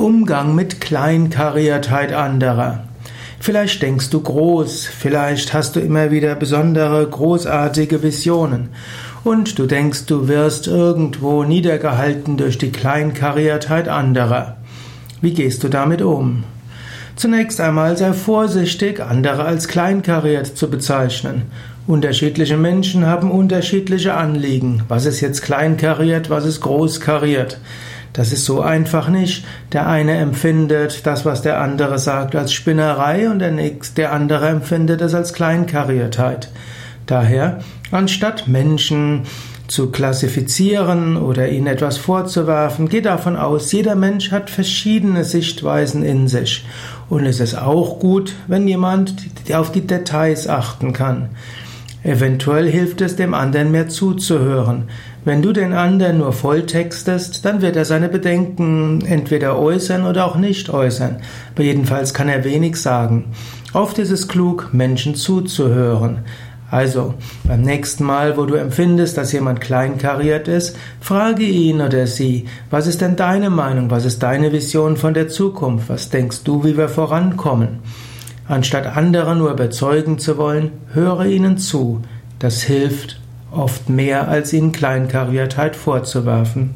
Umgang mit Kleinkariertheit anderer. Vielleicht denkst du groß, vielleicht hast du immer wieder besondere, großartige Visionen und du denkst, du wirst irgendwo niedergehalten durch die Kleinkariertheit anderer. Wie gehst du damit um? Zunächst einmal sei vorsichtig, andere als kleinkariert zu bezeichnen. Unterschiedliche Menschen haben unterschiedliche Anliegen. Was ist jetzt kleinkariert, was ist großkariert? Das ist so einfach nicht. Der eine empfindet das, was der andere sagt, als Spinnerei und der, nächste, der andere empfindet es als Kleinkariertheit. Daher, anstatt Menschen zu klassifizieren oder ihnen etwas vorzuwerfen, geht davon aus, jeder Mensch hat verschiedene Sichtweisen in sich. Und es ist auch gut, wenn jemand auf die Details achten kann. Eventuell hilft es dem anderen mehr zuzuhören. Wenn du den anderen nur volltextest, dann wird er seine Bedenken entweder äußern oder auch nicht äußern. Aber jedenfalls kann er wenig sagen. Oft ist es klug, Menschen zuzuhören. Also, beim nächsten Mal, wo du empfindest, dass jemand kleinkariert ist, frage ihn oder sie, was ist denn deine Meinung, was ist deine Vision von der Zukunft, was denkst du, wie wir vorankommen? Anstatt andere nur überzeugen zu wollen, höre ihnen zu. Das hilft oft mehr, als ihnen Kleinkariertheit vorzuwerfen.